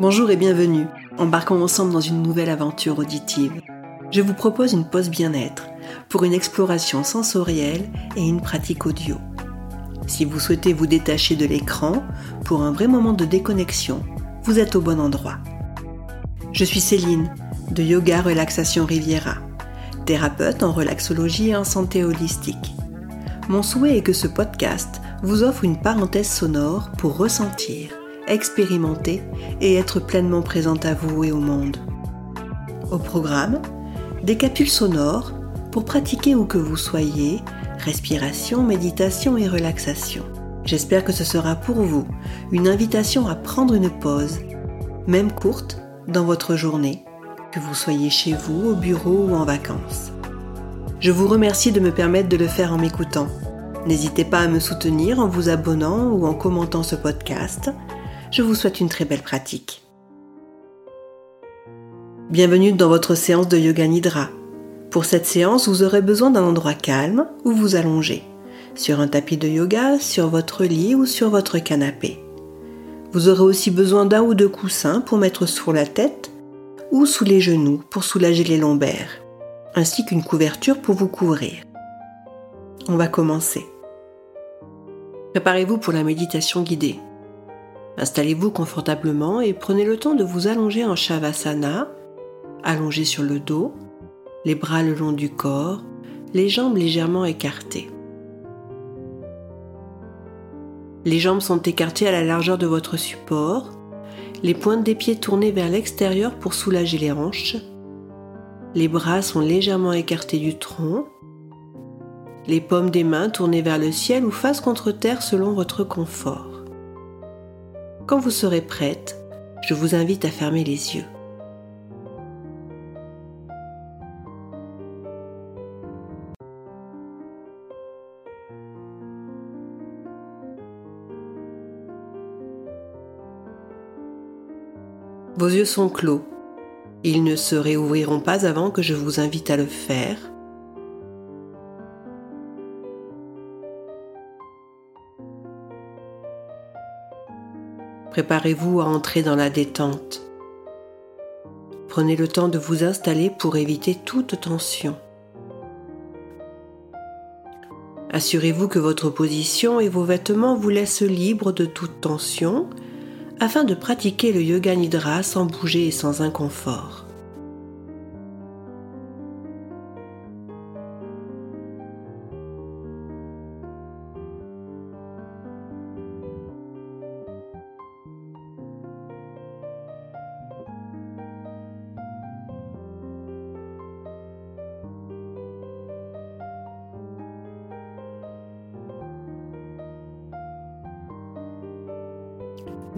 Bonjour et bienvenue. Embarquons ensemble dans une nouvelle aventure auditive. Je vous propose une pause bien-être pour une exploration sensorielle et une pratique audio. Si vous souhaitez vous détacher de l'écran pour un vrai moment de déconnexion, vous êtes au bon endroit. Je suis Céline de Yoga Relaxation Riviera, thérapeute en relaxologie et en santé holistique. Mon souhait est que ce podcast vous offre une parenthèse sonore pour ressentir expérimenter et être pleinement présente à vous et au monde. Au programme, des capsules sonores pour pratiquer où que vous soyez, respiration, méditation et relaxation. J'espère que ce sera pour vous une invitation à prendre une pause, même courte, dans votre journée, que vous soyez chez vous, au bureau ou en vacances. Je vous remercie de me permettre de le faire en m'écoutant. N'hésitez pas à me soutenir en vous abonnant ou en commentant ce podcast je vous souhaite une très belle pratique. Bienvenue dans votre séance de Yoga Nidra. Pour cette séance, vous aurez besoin d'un endroit calme où vous allongez, sur un tapis de yoga, sur votre lit ou sur votre canapé. Vous aurez aussi besoin d'un ou deux coussins pour mettre sur la tête ou sous les genoux pour soulager les lombaires, ainsi qu'une couverture pour vous couvrir. On va commencer. Préparez-vous pour la méditation guidée. Installez-vous confortablement et prenez le temps de vous allonger en Shavasana, allongé sur le dos, les bras le long du corps, les jambes légèrement écartées. Les jambes sont écartées à la largeur de votre support, les pointes des pieds tournées vers l'extérieur pour soulager les hanches, les bras sont légèrement écartés du tronc, les paumes des mains tournées vers le ciel ou face contre terre selon votre confort. Quand vous serez prête, je vous invite à fermer les yeux. Vos yeux sont clos. Ils ne se réouvriront pas avant que je vous invite à le faire Préparez-vous à entrer dans la détente. Prenez le temps de vous installer pour éviter toute tension. Assurez-vous que votre position et vos vêtements vous laissent libre de toute tension afin de pratiquer le yoga nidra sans bouger et sans inconfort.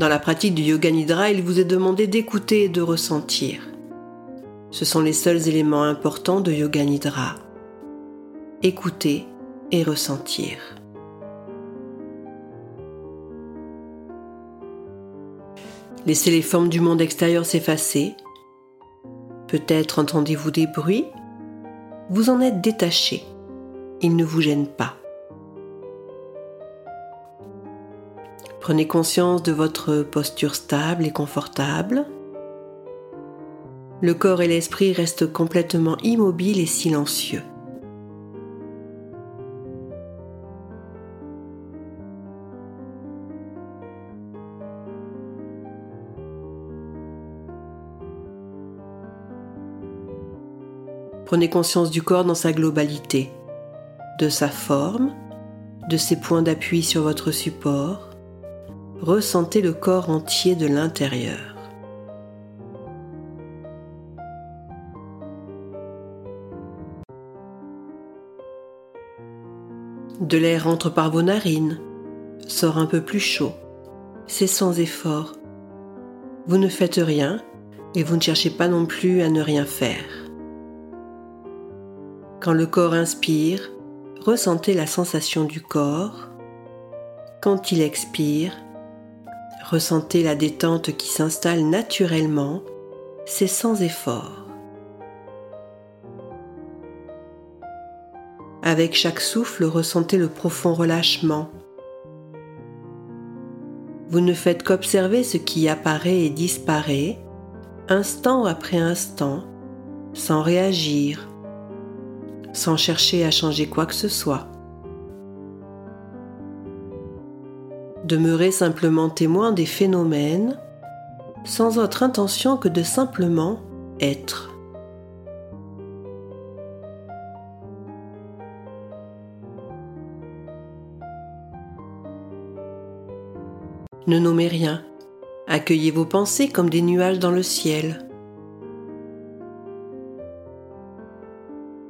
Dans la pratique du yoga nidra, il vous est demandé d'écouter et de ressentir. Ce sont les seuls éléments importants de yoga nidra. Écouter et ressentir. Laissez les formes du monde extérieur s'effacer. Peut-être entendez-vous des bruits. Vous en êtes détaché. Ils ne vous gênent pas. Prenez conscience de votre posture stable et confortable. Le corps et l'esprit restent complètement immobiles et silencieux. Prenez conscience du corps dans sa globalité, de sa forme, de ses points d'appui sur votre support, ressentez le corps entier de l'intérieur. De l'air entre par vos narines, sort un peu plus chaud. C'est sans effort. Vous ne faites rien et vous ne cherchez pas non plus à ne rien faire. Quand le corps inspire, ressentez la sensation du corps. Quand il expire, Ressentez la détente qui s'installe naturellement, c'est sans effort. Avec chaque souffle, ressentez le profond relâchement. Vous ne faites qu'observer ce qui apparaît et disparaît, instant après instant, sans réagir, sans chercher à changer quoi que ce soit. Demeurez simplement témoin des phénomènes, sans autre intention que de simplement être. Ne nommez rien. Accueillez vos pensées comme des nuages dans le ciel.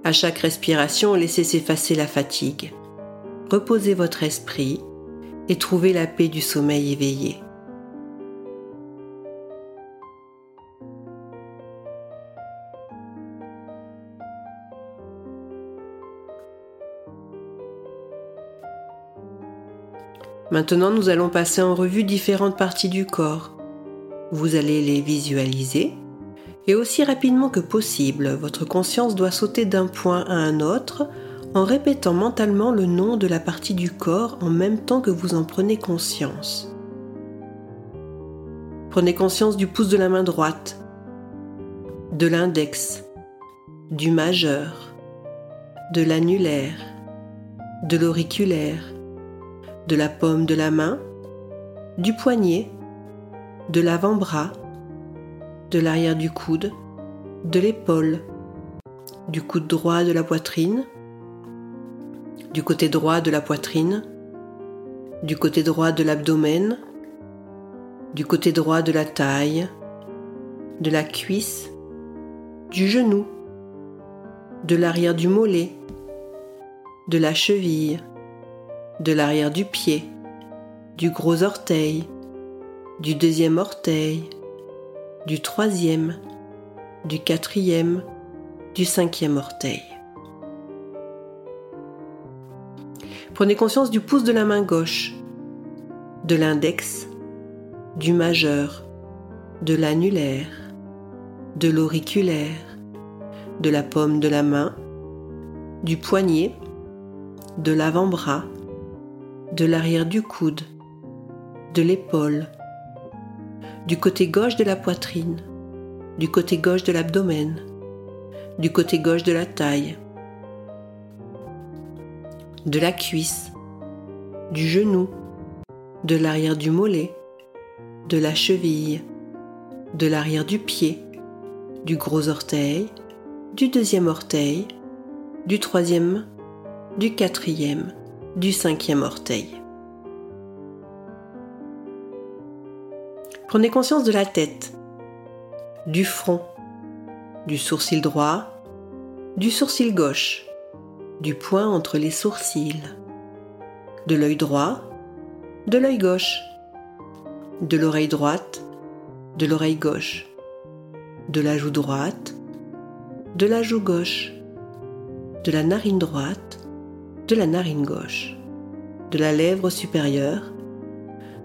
À chaque respiration, laissez s'effacer la fatigue. Reposez votre esprit et trouvez la paix du sommeil éveillé. Maintenant, nous allons passer en revue différentes parties du corps. Vous allez les visualiser et aussi rapidement que possible, votre conscience doit sauter d'un point à un autre en répétant mentalement le nom de la partie du corps en même temps que vous en prenez conscience. Prenez conscience du pouce de la main droite, de l'index, du majeur, de l'annulaire, de l'auriculaire, de la paume de la main, du poignet, de l'avant-bras, de l'arrière du coude, de l'épaule, du coude droit de la poitrine, du côté droit de la poitrine, du côté droit de l'abdomen, du côté droit de la taille, de la cuisse, du genou, de l'arrière du mollet, de la cheville, de l'arrière du pied, du gros orteil, du deuxième orteil, du troisième, du quatrième, du cinquième orteil. Prenez conscience du pouce de la main gauche, de l'index, du majeur, de l'annulaire, de l'auriculaire, de la paume de la main, du poignet, de l'avant-bras, de l'arrière du coude, de l'épaule, du côté gauche de la poitrine, du côté gauche de l'abdomen, du côté gauche de la taille, de la cuisse, du genou, de l'arrière du mollet, de la cheville, de l'arrière du pied, du gros orteil, du deuxième orteil, du troisième, du quatrième, du cinquième orteil. Prenez conscience de la tête, du front, du sourcil droit, du sourcil gauche, du point entre les sourcils, de l'œil droit, de l'œil gauche, de l'oreille droite, de l'oreille gauche, de la joue droite, de la joue gauche, de la narine droite, de la narine gauche, de la lèvre supérieure,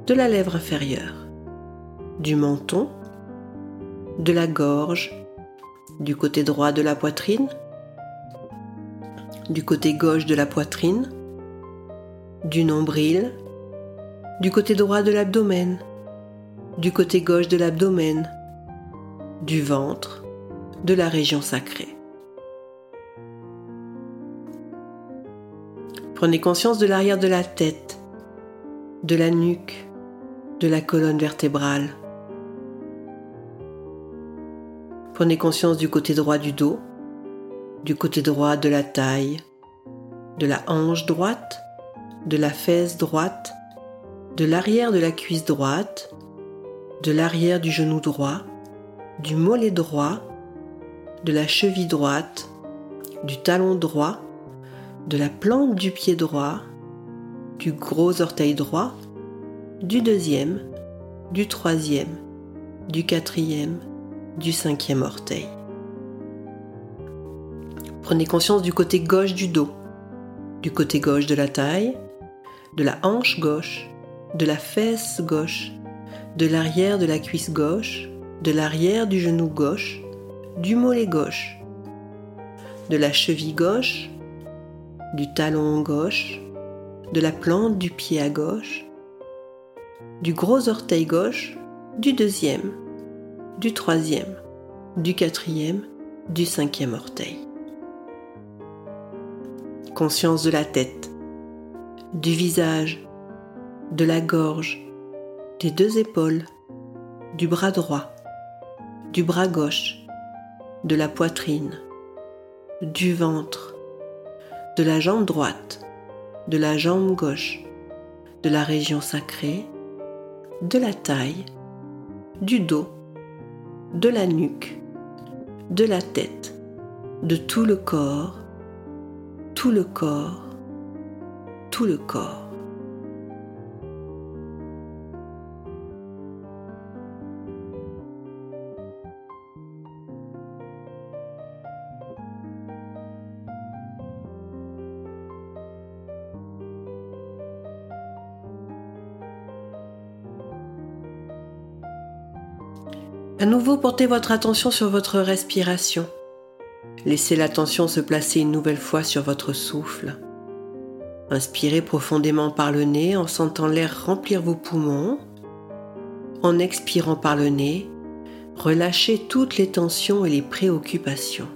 de la lèvre inférieure, du menton, de la gorge, du côté droit de la poitrine, du côté gauche de la poitrine, du nombril, du côté droit de l'abdomen, du côté gauche de l'abdomen, du ventre, de la région sacrée. Prenez conscience de l'arrière de la tête, de la nuque, de la colonne vertébrale. Prenez conscience du côté droit du dos, du côté droit de la taille, de la hanche droite, de la fesse droite, de l'arrière de la cuisse droite, de l'arrière du genou droit, du mollet droit, de la cheville droite, du talon droit, de la plante du pied droit, du gros orteil droit, du deuxième, du troisième, du quatrième, du cinquième orteil. Prenez conscience du côté gauche du dos, du côté gauche de la taille, de la hanche gauche, de la fesse gauche, de l'arrière de la cuisse gauche, de l'arrière du genou gauche, du mollet gauche, de la cheville gauche, du talon gauche, de la plante du pied à gauche, du gros orteil gauche, du deuxième, du troisième, du quatrième, du cinquième orteil. Conscience de la tête, du visage, de la gorge, des deux épaules, du bras droit, du bras gauche, de la poitrine, du ventre, de la jambe droite, de la jambe gauche, de la région sacrée, de la taille, du dos, de la nuque, de la tête, de tout le corps, tout le corps, tout le corps. À nouveau, portez votre attention sur votre respiration. Laissez l'attention se placer une nouvelle fois sur votre souffle. Inspirez profondément par le nez en sentant l'air remplir vos poumons. En expirant par le nez, relâchez toutes les tensions et les préoccupations.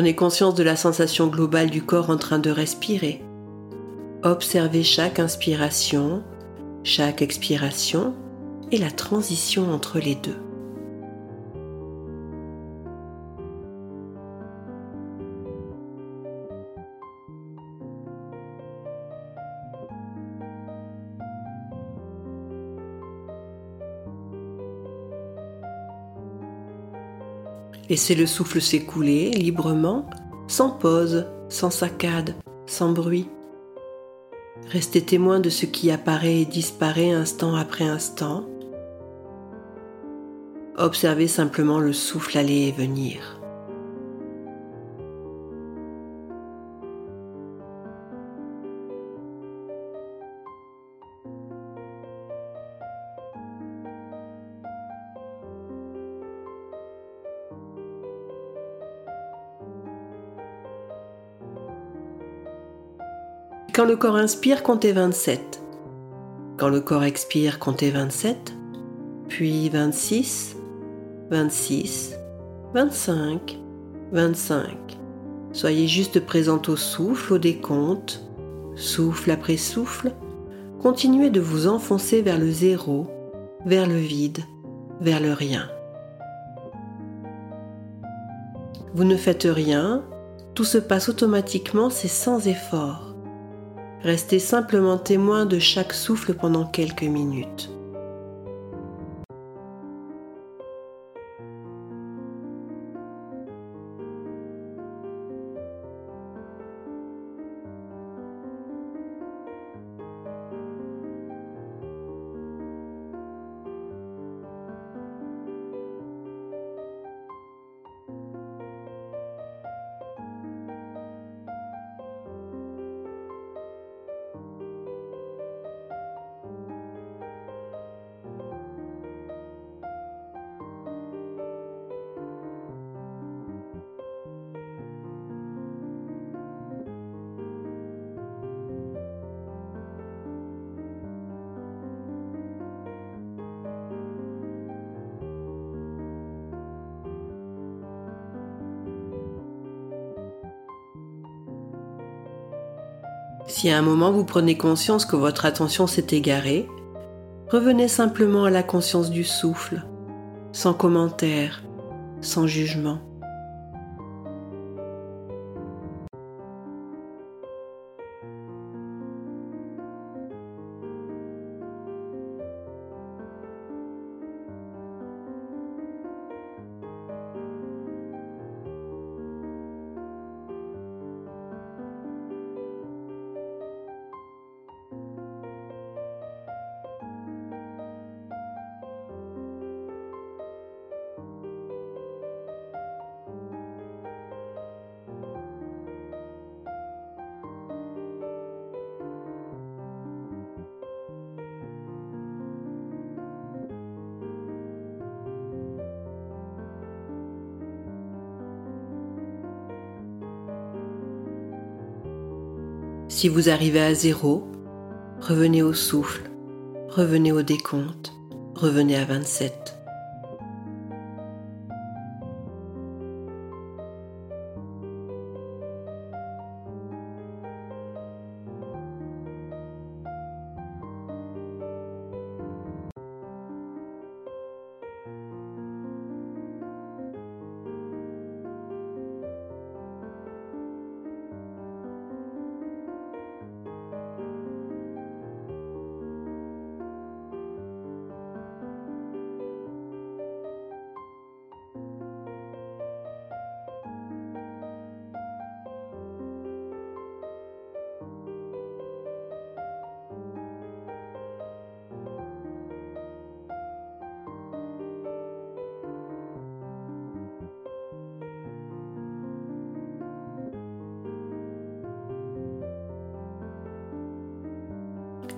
Prenez conscience de la sensation globale du corps en train de respirer. Observez chaque inspiration, chaque expiration et la transition entre les deux. Laissez le souffle s'écouler librement, sans pause, sans saccade, sans bruit. Restez témoin de ce qui apparaît et disparaît instant après instant. Observez simplement le souffle aller et venir. Quand le corps inspire, comptez 27. Quand le corps expire, comptez 27. Puis 26, 26, 25, 25. Soyez juste présent au souffle, au décompte. Souffle après souffle. Continuez de vous enfoncer vers le zéro, vers le vide, vers le rien. Vous ne faites rien, tout se passe automatiquement, c'est sans effort. Restez simplement témoin de chaque souffle pendant quelques minutes. Si à un moment vous prenez conscience que votre attention s'est égarée, revenez simplement à la conscience du souffle, sans commentaire, sans jugement. Si vous arrivez à zéro, revenez au souffle, revenez au décompte, revenez à 27.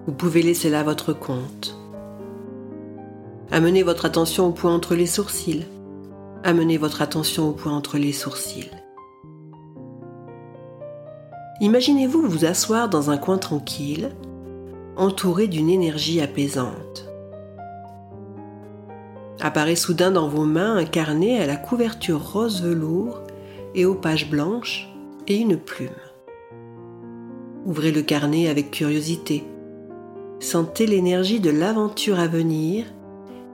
Vous pouvez laisser là votre compte. Amenez votre attention au point entre les sourcils. Amenez votre attention au point entre les sourcils. Imaginez-vous vous asseoir dans un coin tranquille, entouré d'une énergie apaisante. Apparaît soudain dans vos mains un carnet à la couverture rose velours et aux pages blanches et une plume. Ouvrez le carnet avec curiosité Sentez l'énergie de l'aventure à venir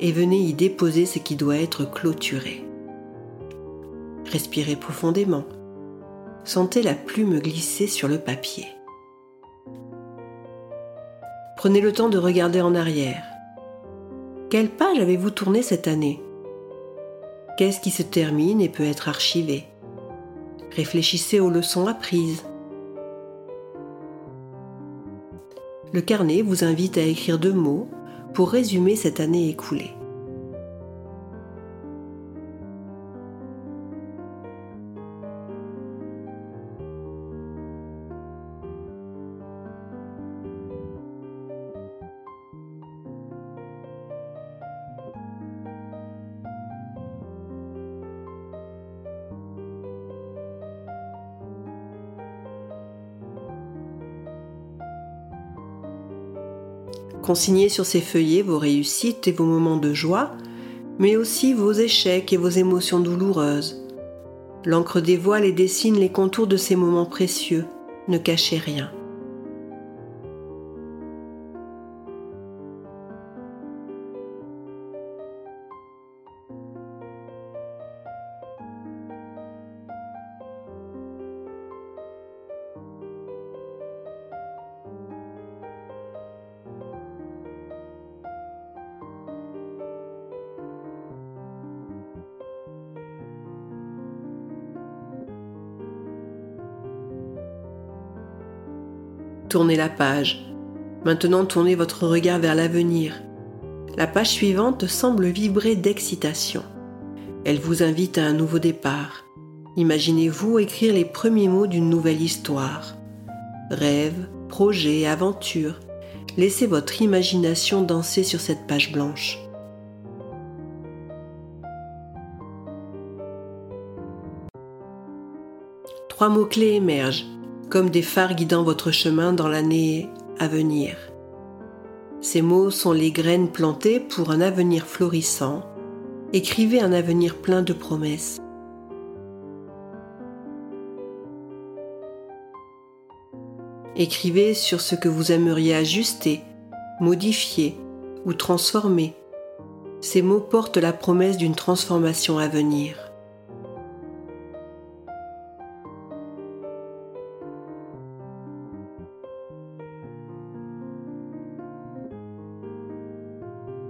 et venez y déposer ce qui doit être clôturé. Respirez profondément. Sentez la plume glisser sur le papier. Prenez le temps de regarder en arrière. Quelle page avez-vous tourné cette année? Qu'est-ce qui se termine et peut être archivé? Réfléchissez aux leçons apprises Le carnet vous invite à écrire deux mots pour résumer cette année écoulée. Consignez sur ces feuillets vos réussites et vos moments de joie, mais aussi vos échecs et vos émotions douloureuses. L'encre dévoile et dessine les contours de ces moments précieux. Ne cachez rien. Tournez la page. Maintenant tournez votre regard vers l'avenir. La page suivante semble vibrer d'excitation. Elle vous invite à un nouveau départ. Imaginez-vous écrire les premiers mots d'une nouvelle histoire. Rêve, projet, aventure. Laissez votre imagination danser sur cette page blanche. Trois mots-clés émergent comme des phares guidant votre chemin dans l'année à venir. Ces mots sont les graines plantées pour un avenir florissant. Écrivez un avenir plein de promesses. Écrivez sur ce que vous aimeriez ajuster, modifier ou transformer. Ces mots portent la promesse d'une transformation à venir.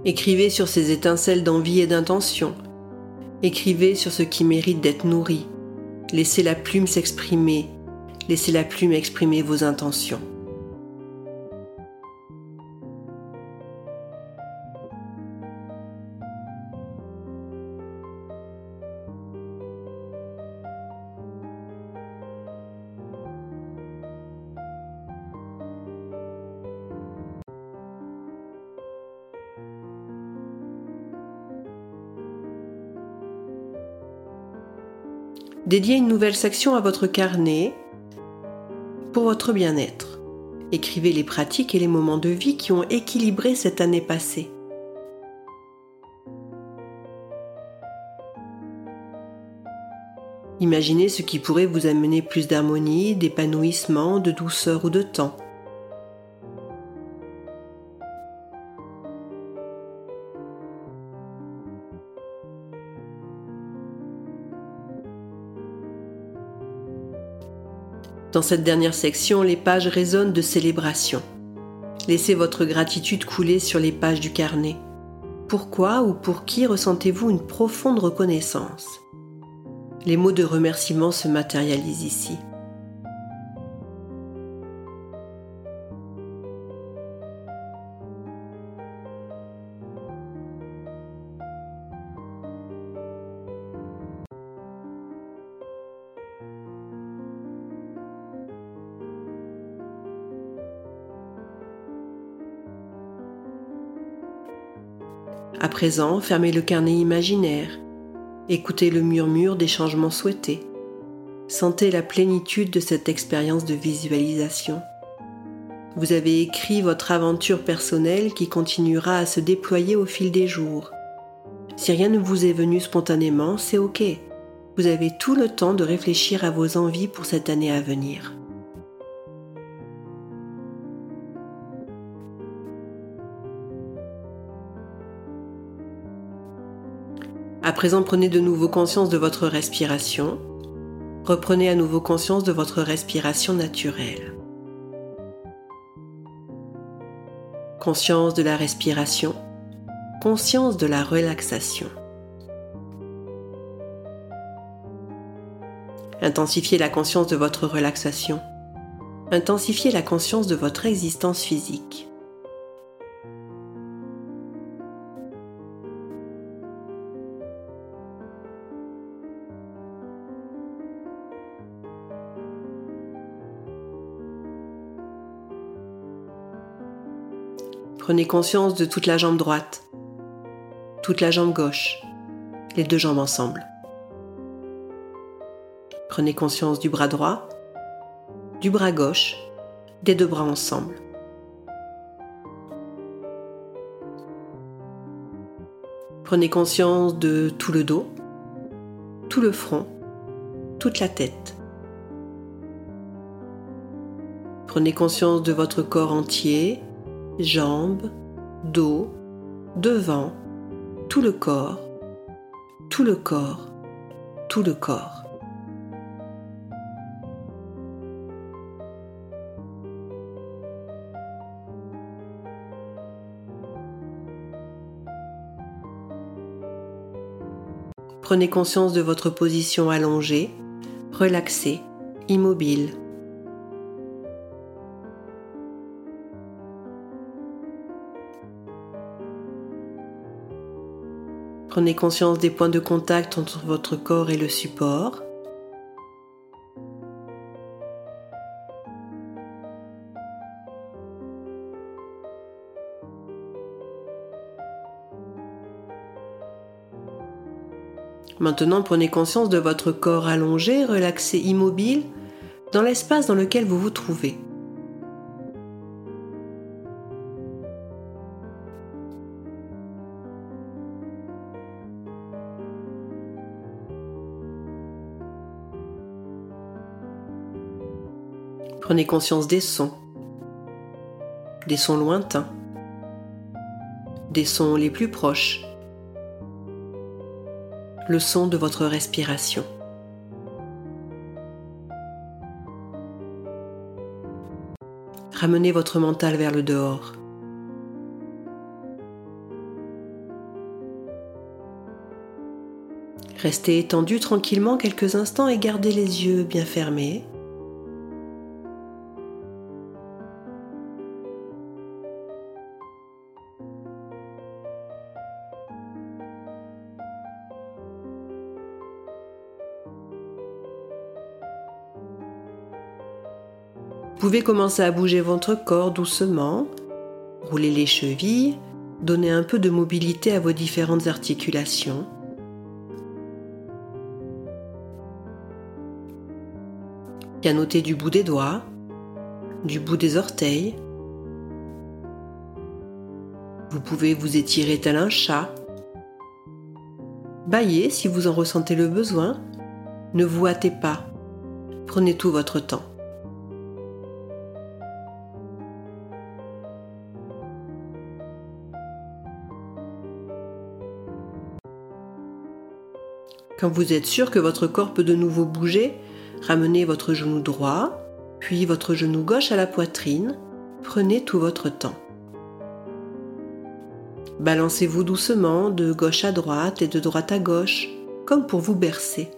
Écrivez sur ces étincelles d'envie et d'intention. Écrivez sur ce qui mérite d'être nourri. Laissez la plume s'exprimer. Laissez la plume exprimer vos intentions. Dédiez une nouvelle section à votre carnet pour votre bien-être. Écrivez les pratiques et les moments de vie qui ont équilibré cette année passée. Imaginez ce qui pourrait vous amener plus d'harmonie, d'épanouissement, de douceur ou de temps. Dans cette dernière section, les pages résonnent de célébration. Laissez votre gratitude couler sur les pages du carnet. Pourquoi ou pour qui ressentez-vous une profonde reconnaissance? Les mots de remerciement se matérialisent ici. Fermez le carnet imaginaire. Écoutez le murmure des changements souhaités. Sentez la plénitude de cette expérience de visualisation. Vous avez écrit votre aventure personnelle qui continuera à se déployer au fil des jours. Si rien ne vous est venu spontanément, c'est OK. Vous avez tout le temps de réfléchir à vos envies pour cette année à venir. À présent, prenez de nouveau conscience de votre respiration. Reprenez à nouveau conscience de votre respiration naturelle. Conscience de la respiration. Conscience de la relaxation. Intensifiez la conscience de votre relaxation. Intensifiez la conscience de votre existence physique. Prenez conscience de toute la jambe droite, toute la jambe gauche, les deux jambes ensemble. Prenez conscience du bras droit, du bras gauche, des deux bras ensemble. Prenez conscience de tout le dos, tout le front, toute la tête. Prenez conscience de votre corps entier, jambes, dos, devant, tout le corps, tout le corps, tout le corps. Prenez conscience de votre position allongée, relaxée, immobile. Prenez conscience des points de contact entre votre corps et le support. Maintenant, prenez conscience de votre corps allongé, relaxé, immobile, dans l'espace dans lequel vous vous trouvez. Prenez conscience des sons, des sons lointains, des sons les plus proches, le son de votre respiration. Ramenez votre mental vers le dehors. Restez étendu tranquillement quelques instants et gardez les yeux bien fermés. Pouvez commencer à bouger votre corps doucement, rouler les chevilles, donner un peu de mobilité à vos différentes articulations. Pianoter du bout des doigts, du bout des orteils. Vous pouvez vous étirer tel un chat. Baillez si vous en ressentez le besoin. Ne vous hâtez pas. Prenez tout votre temps. Quand vous êtes sûr que votre corps peut de nouveau bouger, ramenez votre genou droit, puis votre genou gauche à la poitrine. Prenez tout votre temps. Balancez-vous doucement de gauche à droite et de droite à gauche, comme pour vous bercer.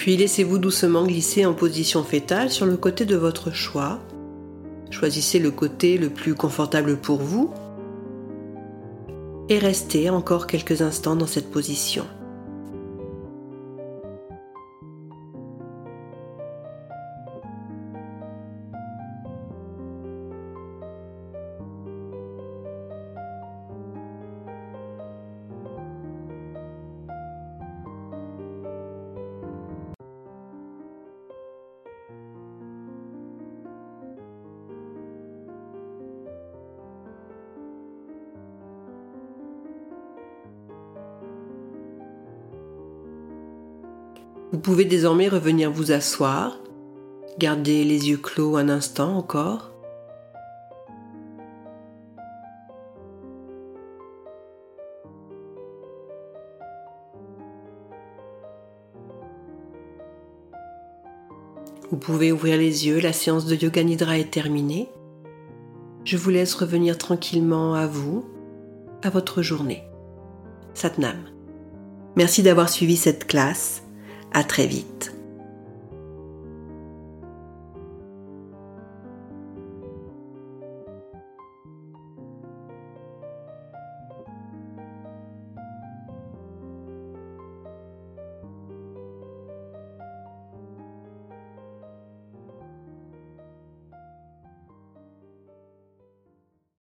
Puis laissez-vous doucement glisser en position fétale sur le côté de votre choix. Choisissez le côté le plus confortable pour vous et restez encore quelques instants dans cette position. Pouvez désormais revenir vous asseoir, garder les yeux clos un instant encore. Vous pouvez ouvrir les yeux, la séance de Yoga Nidra est terminée. Je vous laisse revenir tranquillement à vous, à votre journée. Satnam. Merci d'avoir suivi cette classe. À très vite.